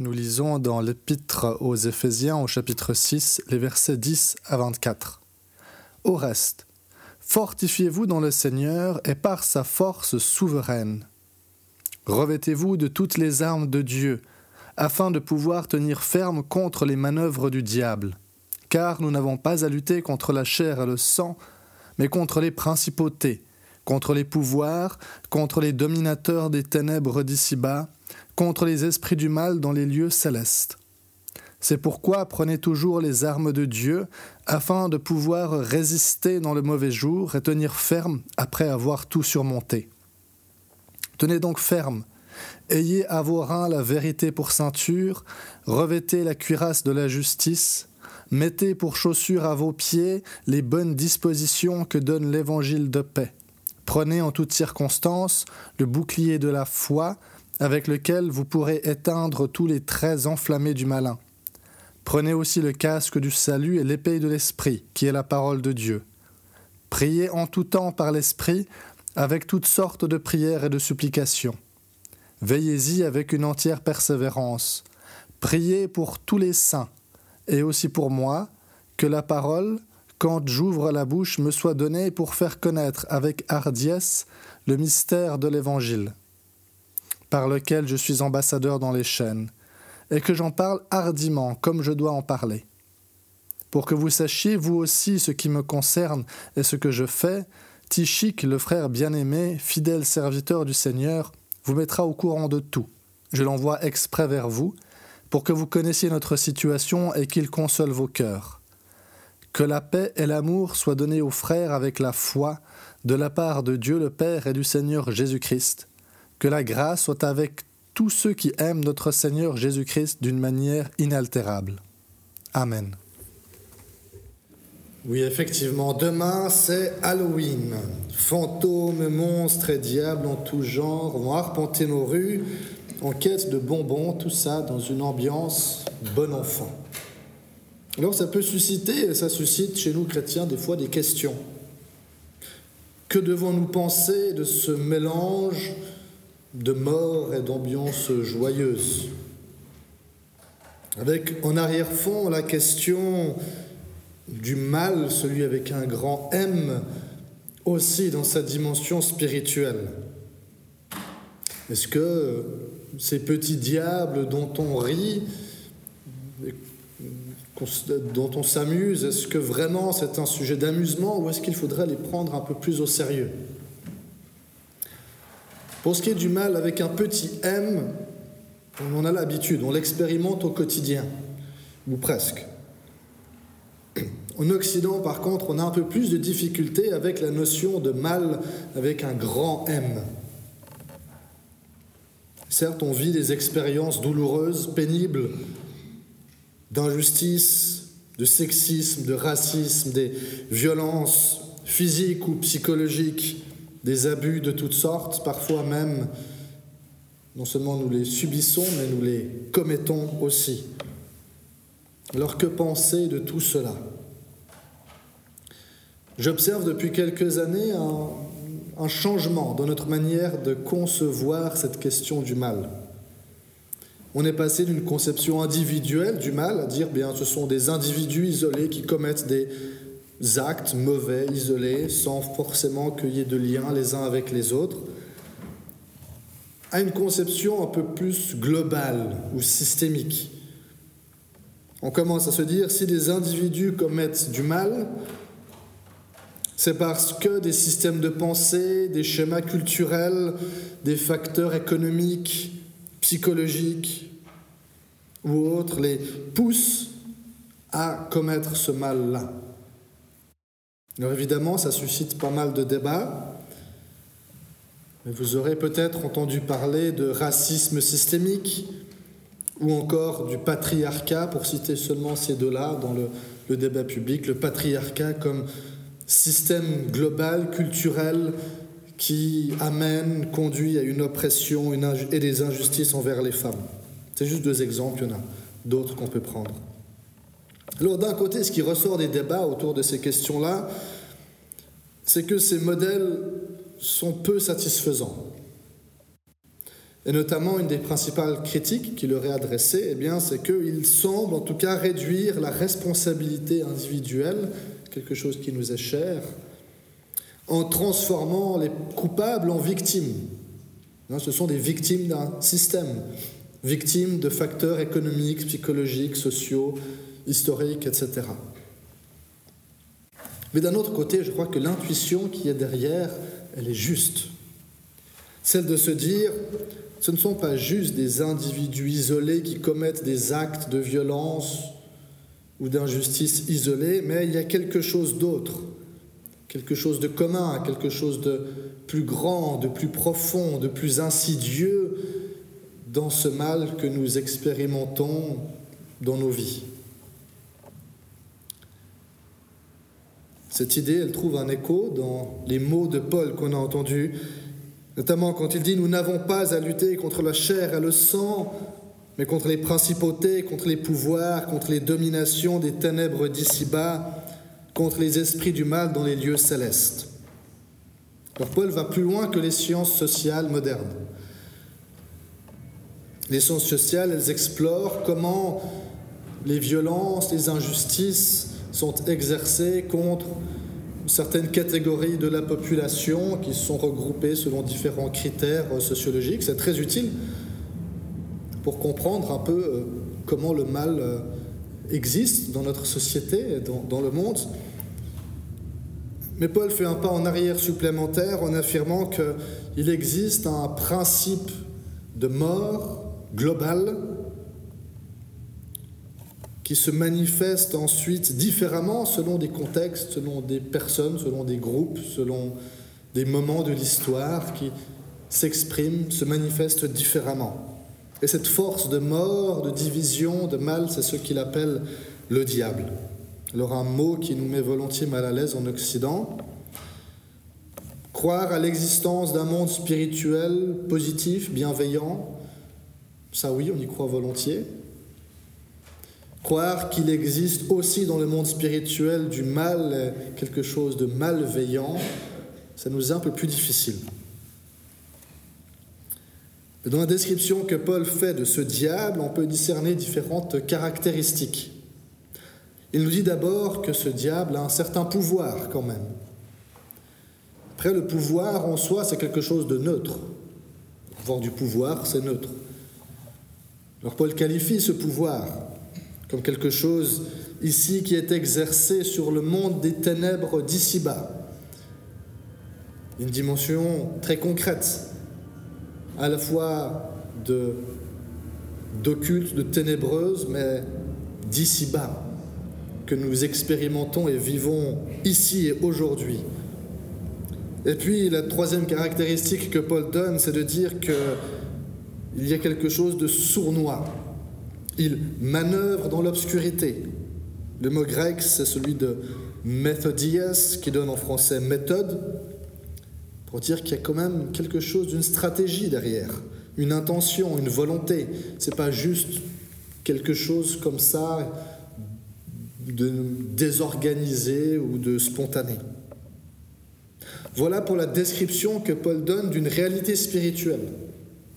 Nous lisons dans l'Épître aux Éphésiens au chapitre 6 les versets 10 à 24. Au reste, fortifiez-vous dans le Seigneur et par sa force souveraine. Revêtez-vous de toutes les armes de Dieu, afin de pouvoir tenir ferme contre les manœuvres du diable. Car nous n'avons pas à lutter contre la chair et le sang, mais contre les principautés, contre les pouvoirs, contre les dominateurs des ténèbres d'ici-bas, contre les esprits du mal dans les lieux célestes. C'est pourquoi prenez toujours les armes de Dieu, afin de pouvoir résister dans le mauvais jour et tenir ferme après avoir tout surmonté. Tenez donc ferme, ayez à vos reins la vérité pour ceinture, revêtez la cuirasse de la justice, mettez pour chaussures à vos pieds les bonnes dispositions que donne l'évangile de paix. Prenez en toutes circonstances le bouclier de la foi, avec lequel vous pourrez éteindre tous les traits enflammés du malin. Prenez aussi le casque du salut et l'épée de l'Esprit, qui est la parole de Dieu. Priez en tout temps par l'Esprit, avec toutes sortes de prières et de supplications. Veillez-y avec une entière persévérance. Priez pour tous les saints, et aussi pour moi, que la parole, quand j'ouvre la bouche, me soit donnée pour faire connaître avec hardiesse le mystère de l'Évangile par lequel je suis ambassadeur dans les chaînes, et que j'en parle hardiment comme je dois en parler. Pour que vous sachiez, vous aussi, ce qui me concerne et ce que je fais, Tichik, le frère bien-aimé, fidèle serviteur du Seigneur, vous mettra au courant de tout. Je l'envoie exprès vers vous, pour que vous connaissiez notre situation et qu'il console vos cœurs. Que la paix et l'amour soient donnés aux frères avec la foi, de la part de Dieu le Père et du Seigneur Jésus-Christ. Que la grâce soit avec tous ceux qui aiment notre Seigneur Jésus-Christ d'une manière inaltérable. Amen. Oui, effectivement, demain c'est Halloween. Fantômes, monstres et diables en tout genre vont arpenter nos rues en quête de bonbons, tout ça dans une ambiance bon enfant. Alors ça peut susciter, ça suscite chez nous chrétiens des fois des questions. Que devons-nous penser de ce mélange de mort et d'ambiance joyeuse. Avec en arrière-fond la question du mal, celui avec un grand M, aussi dans sa dimension spirituelle. Est-ce que ces petits diables dont on rit, dont on s'amuse, est-ce que vraiment c'est un sujet d'amusement ou est-ce qu'il faudrait les prendre un peu plus au sérieux? Pour ce qui est du mal avec un petit m, on en a l'habitude, on l'expérimente au quotidien, ou presque. En Occident, par contre, on a un peu plus de difficultés avec la notion de mal avec un grand M. Certes, on vit des expériences douloureuses, pénibles, d'injustice, de sexisme, de racisme, des violences physiques ou psychologiques, des abus de toutes sortes, parfois même, non seulement nous les subissons, mais nous les commettons aussi. Alors que penser de tout cela? J'observe depuis quelques années un, changement dans notre manière de concevoir cette question du mal. On est passé d'une conception individuelle du mal à dire bien ce sont des individus isolés qui commettent des actes mauvais, isolés, sans forcément qu'il y ait de lien les uns avec les autres, à une conception un peu plus globale ou systémique. On commence à se dire, si des individus commettent du mal, c'est parce que des systèmes de pensée, des schémas culturels, des facteurs économiques, psychologiques ou autres les poussent à commettre ce mal-là. Alors évidemment, ça suscite pas mal de débats. Mais vous aurez peut-être entendu parler de racisme systémique ou encore du patriarcat, pour citer seulement ces deux-là dans le, le débat public, le patriarcat comme système global, culturel, qui amène, conduit à une oppression et des injustices envers les femmes. C'est juste deux exemples, il y en a d'autres qu'on peut prendre. Alors d'un côté, ce qui ressort des débats autour de ces questions-là, c'est que ces modèles sont peu satisfaisants. Et notamment, une des principales critiques qui leur est adressée, eh c'est qu'ils semblent en tout cas réduire la responsabilité individuelle, quelque chose qui nous est cher, en transformant les coupables en victimes. Hein, ce sont des victimes d'un système, victimes de facteurs économiques, psychologiques, sociaux, historiques, etc. Mais d'un autre côté, je crois que l'intuition qui est derrière, elle est juste. Celle de se dire, ce ne sont pas juste des individus isolés qui commettent des actes de violence ou d'injustice isolés, mais il y a quelque chose d'autre, quelque chose de commun, quelque chose de plus grand, de plus profond, de plus insidieux dans ce mal que nous expérimentons dans nos vies. Cette idée, elle trouve un écho dans les mots de Paul qu'on a entendus Notamment quand il dit Nous n'avons pas à lutter contre la chair et le sang, mais contre les principautés, contre les pouvoirs, contre les dominations des ténèbres d'ici-bas, contre les esprits du mal dans les lieux célestes. Alors Paul va plus loin que les sciences sociales modernes. Les sciences sociales, elles explorent comment les violences, les injustices sont exercées contre certaines catégories de la population qui sont regroupées selon différents critères sociologiques. C'est très utile pour comprendre un peu euh, comment le mal euh, existe dans notre société et dans, le monde. Mais Paul fait un pas en arrière supplémentaire en affirmant qu'il existe un principe de mort global qui se manifeste ensuite différemment selon des contextes, selon des personnes, selon des groupes, selon des moments de l'histoire qui s'expriment, se manifestent différemment. Et cette force de mort, de division, de mal, c'est ce qu'il appelle le diable. Alors un mot qui nous met volontiers mal à l'aise en Occident. Croire à l'existence d'un monde spirituel positif, bienveillant, ça oui, on y croit volontiers. Croire qu'il existe aussi dans le monde spirituel du mal, quelque chose de malveillant, ça nous est un peu plus difficile. Dans la description que Paul fait de ce diable, on peut discerner différentes caractéristiques. Il nous dit d'abord que ce diable a un certain pouvoir quand même. Après, le pouvoir en soi, c'est quelque chose de neutre. Avoir du pouvoir, c'est neutre. Alors Paul qualifie ce pouvoir comme quelque chose ici qui est exercé sur le monde des ténèbres d'ici-bas. Une dimension très concrète, à la fois de d'occulte, de ténébreuse, mais d'ici-bas, que nous expérimentons et vivons ici et aujourd'hui. Et puis la troisième caractéristique que Paul donne, c'est de dire qu'il y a quelque chose de sournois, il manœuvre dans l'obscurité. Le mot grec, c'est celui de methodias, qui donne en français méthode, pour dire qu'il y a quand même quelque chose d'une stratégie derrière, une intention, une volonté. C'est pas juste quelque chose comme ça de désorganisé ou de spontané. Voilà pour la description que Paul donne d'une réalité spirituelle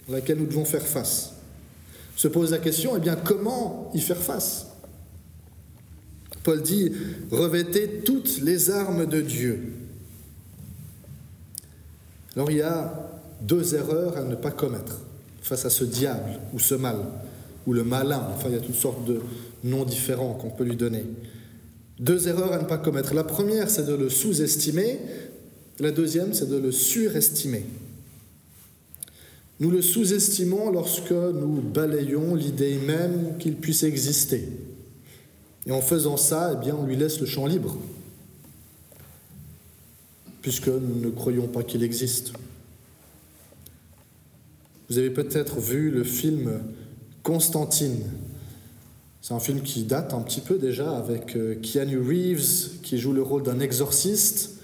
à laquelle nous devons faire face se pose la question, eh bien, comment y faire face? Paul dit, revêtez toutes les armes de Dieu. Alors il y a deux erreurs à ne pas commettre face à ce diable ou ce mal, ou le malin, enfin il y a toutes sortes de noms différents qu'on peut lui donner. Deux erreurs à ne pas commettre. La première, c'est de le sous-estimer, la deuxième, c'est de le surestimer. Nous le sous-estimons lorsque nous balayons l'idée même qu'il puisse exister. Et en faisant ça, eh bien, on lui laisse le champ libre, puisque nous ne croyons pas qu'il existe. Vous avez peut-être vu le film Constantine. C'est un film qui date un petit peu déjà avec euh, Keanu Reeves qui joue le rôle d'un exorciste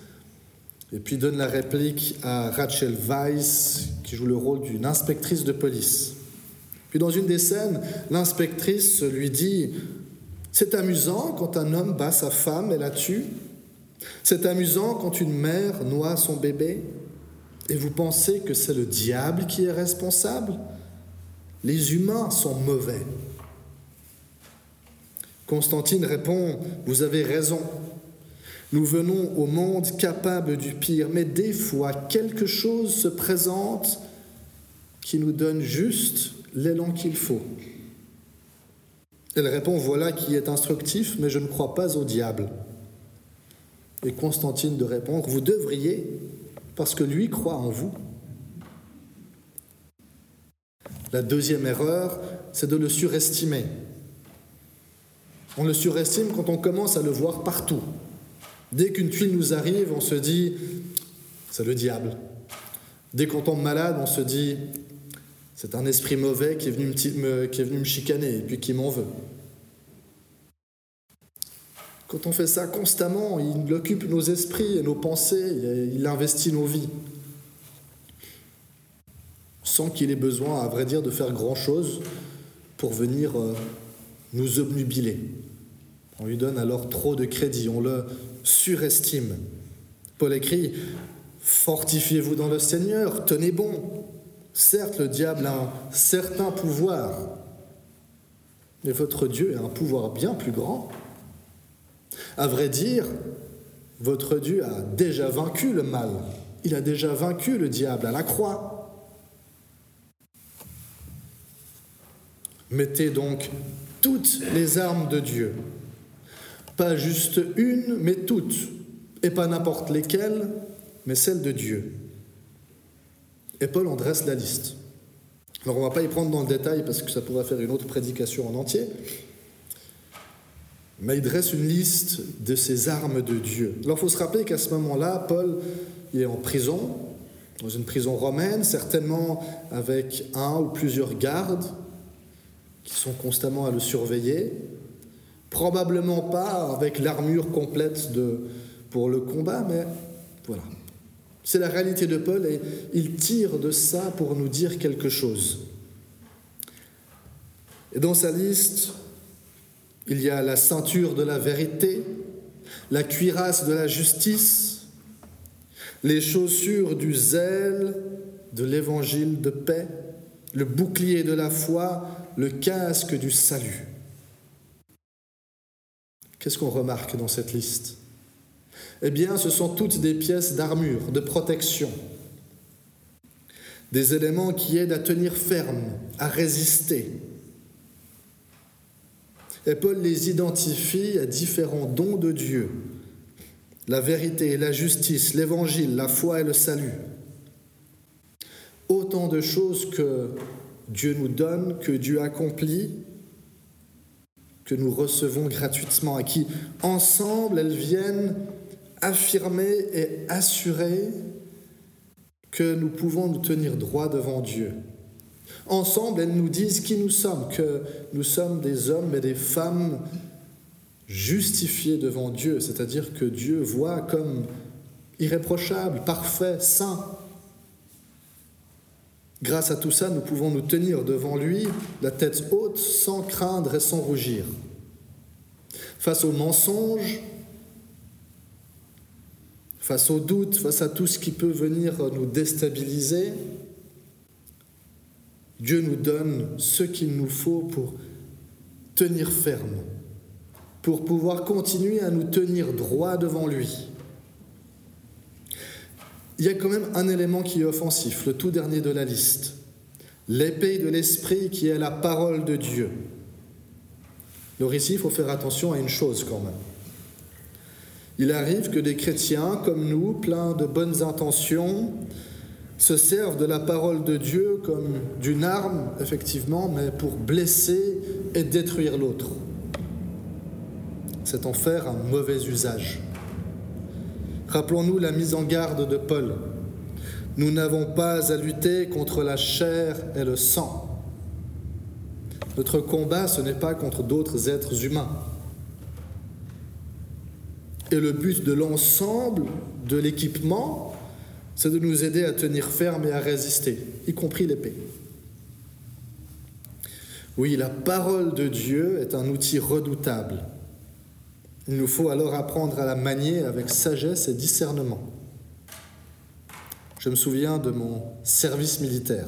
et puis donne la réplique à Rachel Weisz qui joue le rôle d'une inspectrice de police. Puis dans une des scènes, l'inspectrice lui dit C'est amusant quand un homme bat sa femme et la tue. C'est amusant quand une mère noie son bébé. Et vous pensez que c'est le diable qui est responsable? Les humains sont mauvais. Constantine répond, vous avez raison. Nous venons au monde capable du pire, mais des fois quelque chose se présente qui nous donne juste l'élan qu'il faut. Elle répond, voilà qui est instructif, mais je ne crois pas au diable. Et Constantine de répondre, vous devriez, parce que lui croit en vous. La deuxième erreur, c'est de le surestimer. On le surestime quand on commence à le voir partout. Dès qu'une tuile nous arrive, on se dit, c'est le diable. Dès qu'on tombe malade, on se dit, c'est un esprit mauvais qui est, venu me, chicaner et puis qui m'en veut. Quand on fait ça constamment, il occupe nos esprits et nos pensées, il investit nos vies, sans qu'il ait besoin, à vrai dire, de faire grand-chose pour venir euh, nous obnubiler. On lui donne alors trop de crédit, on le surestime. Paul écrit, Fortifiez-vous dans le Seigneur, tenez bon, Certes, le diable a un certain pouvoir, mais votre Dieu a un pouvoir bien plus grand. À vrai dire, votre Dieu a déjà vaincu le mal. Il a déjà vaincu le diable à la croix. Mettez donc toutes les armes de Dieu. Pas juste une, mais toutes. Et pas n'importe lesquelles, mais celles de Dieu. Et Paul en dresse la liste. Alors on ne va pas y prendre dans le détail parce que ça pourrait faire une autre prédication en entier. Mais il dresse une liste de ces armes de Dieu. Alors il faut se rappeler qu'à ce moment-là, Paul est en prison, dans une prison romaine, certainement avec un ou plusieurs gardes qui sont constamment à le surveiller. Probablement pas avec l'armure complète pour le combat, mais voilà. C'est la réalité de Paul et il tire de ça pour nous dire quelque chose. Et dans sa liste, il y a la ceinture de la vérité, la cuirasse de la justice, les chaussures du zèle, de l'évangile de paix, le bouclier de la foi, le casque du salut. Qu'est-ce qu'on remarque dans cette liste? Eh bien, ce sont toutes des pièces d'armure, de protection, des éléments qui aident à tenir ferme, à résister. Et Paul les identifie à différents dons de Dieu, la vérité, la justice, l'évangile, la foi et le salut. Autant de choses que Dieu nous donne, que Dieu accomplit, que nous recevons gratuitement, à qui ensemble elles viennent affirmer et assurer que nous pouvons nous tenir droit devant Dieu. Ensemble, elles nous disent qui nous sommes, que nous sommes des hommes et des femmes justifiés devant Dieu, c'est-à-dire que Dieu voit comme irréprochable, parfait, saint. Grâce à tout ça, nous pouvons nous tenir devant lui, la tête haute, sans craindre et sans rougir. Face aux mensonges, face aux doutes, face à tout ce qui peut venir nous déstabiliser, Dieu nous donne ce qu'il nous faut pour tenir ferme, pour pouvoir continuer à nous tenir droit devant lui. Il y a quand même un élément qui est offensif, le tout dernier de la liste, l'épée de l'esprit qui est la parole de Dieu. Alors ici, il faut faire attention à une chose quand même. Il arrive que des chrétiens comme nous, pleins de bonnes intentions, se servent de la parole de Dieu comme d'une arme, effectivement, mais pour blesser et détruire l'autre. C'est en faire un mauvais usage. Rappelons-nous la mise en garde de Paul. Nous n'avons pas à lutter contre la chair et le sang, Notre combat, ce n'est pas contre d'autres êtres humains. Et le but de l'ensemble de l'équipement, c'est de nous aider à tenir ferme et à résister, y compris l'épée. Oui, la parole de Dieu est un outil redoutable. Il nous faut alors apprendre à la manier avec sagesse et discernement. Je me souviens de mon service militaire.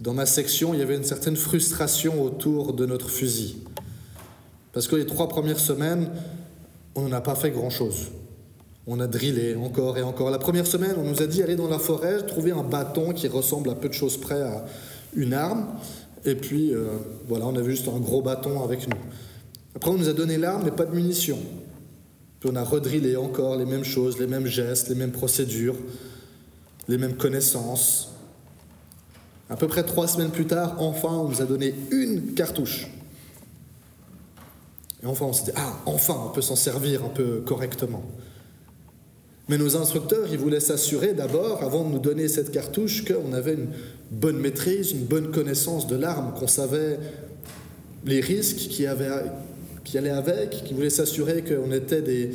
Dans ma section, il y avait une certaine frustration autour de notre fusil. Parce que les trois premières semaines, on n'a pas fait grand-chose. On a drillé encore et encore. La première semaine, on nous a dit aller dans la forêt, trouver un bâton qui ressemble à peu de choses près à une arme. Et puis, euh, voilà, on avait juste un gros bâton avec nous. Après, on nous a donné l'arme, mais pas de munitions. Puis on a redrillé encore les mêmes choses, les mêmes gestes, les mêmes procédures, les mêmes connaissances. À peu près trois semaines plus tard, enfin, on nous a donné une cartouche. Et enfin, on s'est dit, ah, enfin, on peut s'en servir un peu correctement. Mais nos instructeurs, ils voulaient s'assurer d'abord, avant de nous donner cette cartouche, qu'on avait une bonne maîtrise, une bonne connaissance de l'arme, qu'on savait les risques qui, avaient, qui allaient avec, qu'ils voulaient s'assurer qu'on était des,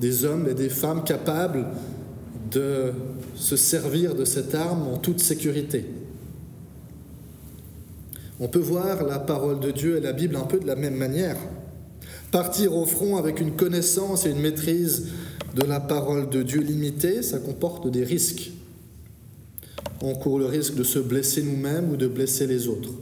des hommes et des femmes capables de se servir de cette arme en toute sécurité. On peut voir la parole de Dieu et la Bible un peu de la même manière. Partir au front avec une connaissance et une maîtrise de la parole de Dieu limitée, ça comporte des risques. On court le risque de se blesser nous-mêmes ou de blesser les autres.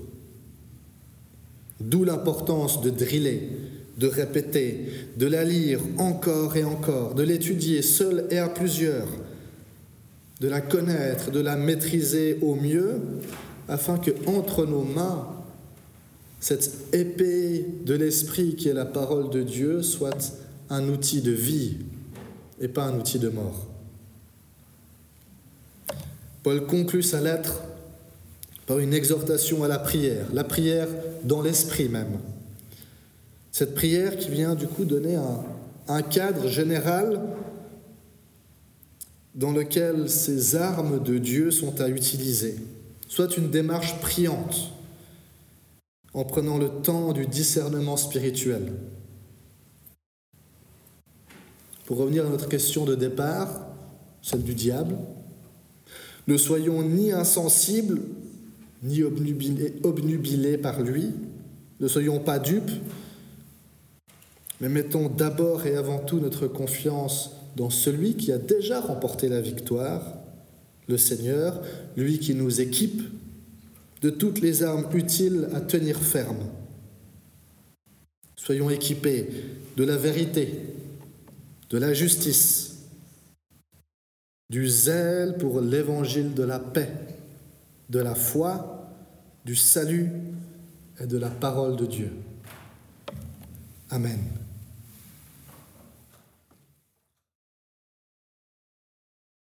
D'où l'importance de driller, de répéter, de la lire encore et encore, de l'étudier seul et à plusieurs, de la connaître, de la maîtriser au mieux, afin que entre nos mains, cette épée de l'esprit qui est la parole de Dieu soit un outil de vie et pas un outil de mort. Paul conclut sa lettre par une exhortation à la prière, la prière dans l'esprit même. Cette prière qui vient du coup donner un, cadre général dans lequel ces armes de Dieu sont à utiliser, soit une démarche priante, en prenant le temps du discernement spirituel, pour revenir à notre question de départ, celle du diable, ne soyons ni insensibles, ni obnubilés, par lui, ne soyons pas dupes, mais mettons d'abord et avant tout notre confiance dans celui qui a déjà remporté la victoire, le Seigneur, lui qui nous équipe de toutes les armes utiles à tenir ferme. Soyons équipés de la vérité, de la justice, du zèle pour l'évangile de la paix, de la foi, du salut et de la parole de Dieu. Amen.